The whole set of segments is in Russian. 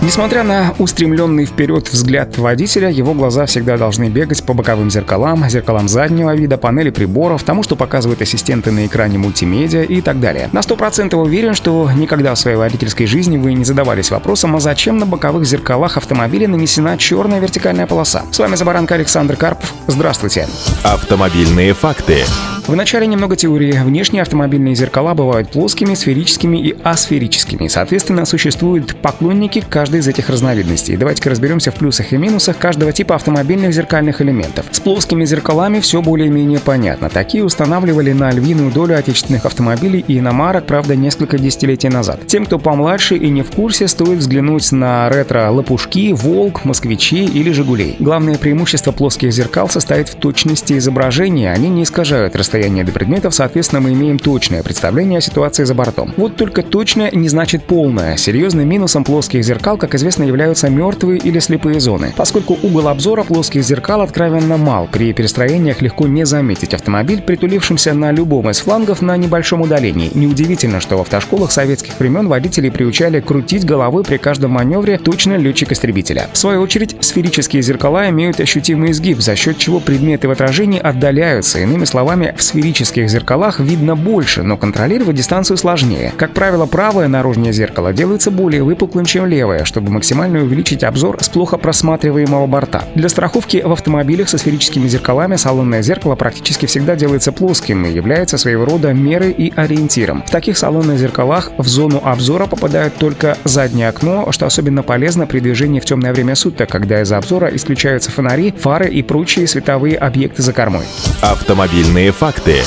Несмотря на устремленный вперед взгляд водителя, его глаза всегда должны бегать по боковым зеркалам, зеркалам заднего вида, панели приборов, тому, что показывают ассистенты на экране мультимедиа и так далее. На 100% уверен, что никогда в своей водительской жизни вы не задавались вопросом, а зачем на боковых зеркалах автомобиля нанесена черная вертикальная полоса. С вами Забаранка Александр Карпов. Здравствуйте. Автомобильные факты. Вначале немного теории. Внешние автомобильные зеркала бывают плоскими, сферическими и асферическими. Соответственно, существуют поклонники каждой из этих разновидностей. Давайте-ка разберемся в плюсах и минусах каждого типа автомобильных зеркальных элементов. С плоскими зеркалами все более-менее понятно. Такие устанавливали на львиную долю отечественных автомобилей и иномарок, правда, несколько десятилетий назад. Тем, кто помладше и не в курсе, стоит взглянуть на ретро-лопушки, Волк, Москвичи или Жигулей. Главное преимущество плоских зеркал состоит в точности изображения. Они не искажают расстояние до предметов, соответственно, мы имеем точное представление о ситуации за бортом. Вот только точное не значит полное. Серьезным минусом плоских зеркал, как известно, являются мертвые или слепые зоны. Поскольку угол обзора плоских зеркал откровенно мал, при перестроениях легко не заметить автомобиль, притулившимся на любом из флангов на небольшом удалении. Неудивительно, что в автошколах советских времен водителей приучали крутить головой при каждом маневре точно летчик-истребителя. В свою очередь, сферические зеркала имеют ощутимый изгиб, за счет чего предметы в отражении отдаляются. Иными словами, в сферических зеркалах видно больше, но контролировать дистанцию сложнее. Как правило, правое наружное зеркало делается более выпуклым, чем левое, чтобы максимально увеличить обзор с плохо просматриваемого борта. Для страховки в автомобилях со сферическими зеркалами салонное зеркало практически всегда делается плоским и является своего рода мерой и ориентиром. В таких салонных зеркалах в зону обзора попадает только заднее окно, что особенно полезно при движении в темное время суток, когда из обзора исключаются фонари, фары и прочие световые объекты за кормой. Автомобильные факты.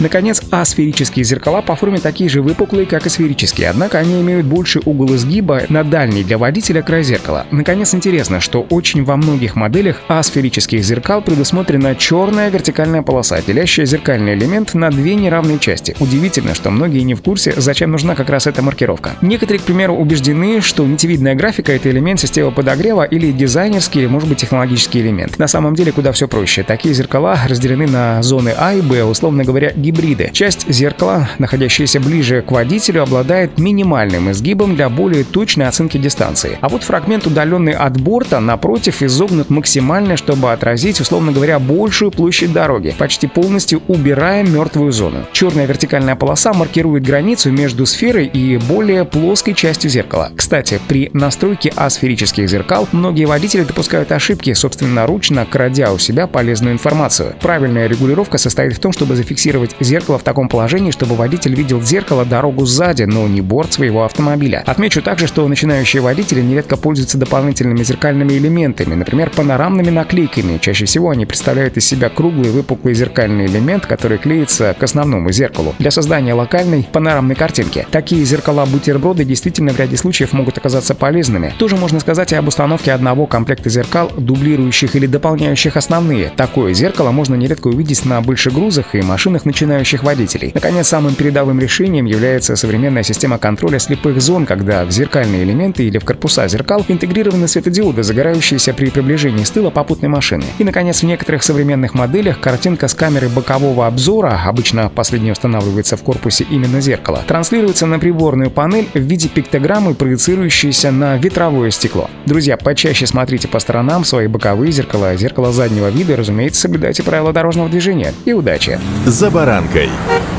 Наконец, асферические зеркала по форме такие же выпуклые, как и сферические, однако они имеют больше угол изгиба на дальний для водителя край зеркала. Наконец, интересно, что очень во многих моделях асферических зеркал предусмотрена черная вертикальная полоса, делящая зеркальный элемент на две неравные части. Удивительно, что многие не в курсе, зачем нужна как раз эта маркировка. Некоторые, к примеру, убеждены, что нитевидная графика — это элемент системы подогрева или дизайнерский, может быть, технологический элемент. На самом деле куда все проще. Такие зеркала разделены на зоны А и Б, условно говоря, гибриды. Часть зеркала, находящаяся ближе к водителю, обладает минимальным изгибом для более точной оценки дистанции. А вот фрагмент, удаленный от борта, напротив, изогнут максимально, чтобы отразить, условно говоря, большую площадь дороги, почти полностью убирая мертвую зону. Черная вертикальная полоса маркирует границу между сферой и более плоской частью зеркала. Кстати, при настройке асферических зеркал многие водители допускают ошибки, собственноручно крадя у себя полезную информацию. Правильная регулировка состоит в том, чтобы зафиксировать зеркало в таком положении, чтобы водитель видел зеркало дорогу сзади, но не борт своего автомобиля. Отмечу также, что начинающие водители нередко пользуются дополнительными зеркальными элементами, например, панорамными наклейками. Чаще всего они представляют из себя круглый выпуклый зеркальный элемент, который клеится к основному зеркалу для создания локальной панорамной картинки. Такие зеркала-бутерброды действительно в ряде случаев могут оказаться полезными. Тоже можно сказать и об установке одного комплекта зеркал, дублирующих или дополняющих основные. Такое зеркало можно нередко увидеть на большегрузах и машинах начинающих начинающих водителей. Наконец, самым передовым решением является современная система контроля слепых зон, когда в зеркальные элементы или в корпуса зеркал интегрированы светодиоды, загорающиеся при приближении с тыла попутной машины. И, наконец, в некоторых современных моделях картинка с камеры бокового обзора, обычно последняя устанавливается в корпусе именно зеркала, транслируется на приборную панель в виде пиктограммы, проецирующейся на ветровое стекло. Друзья, почаще смотрите по сторонам свои боковые зеркала, зеркало заднего вида, разумеется, соблюдайте правила дорожного движения. И удачи! За баранкой.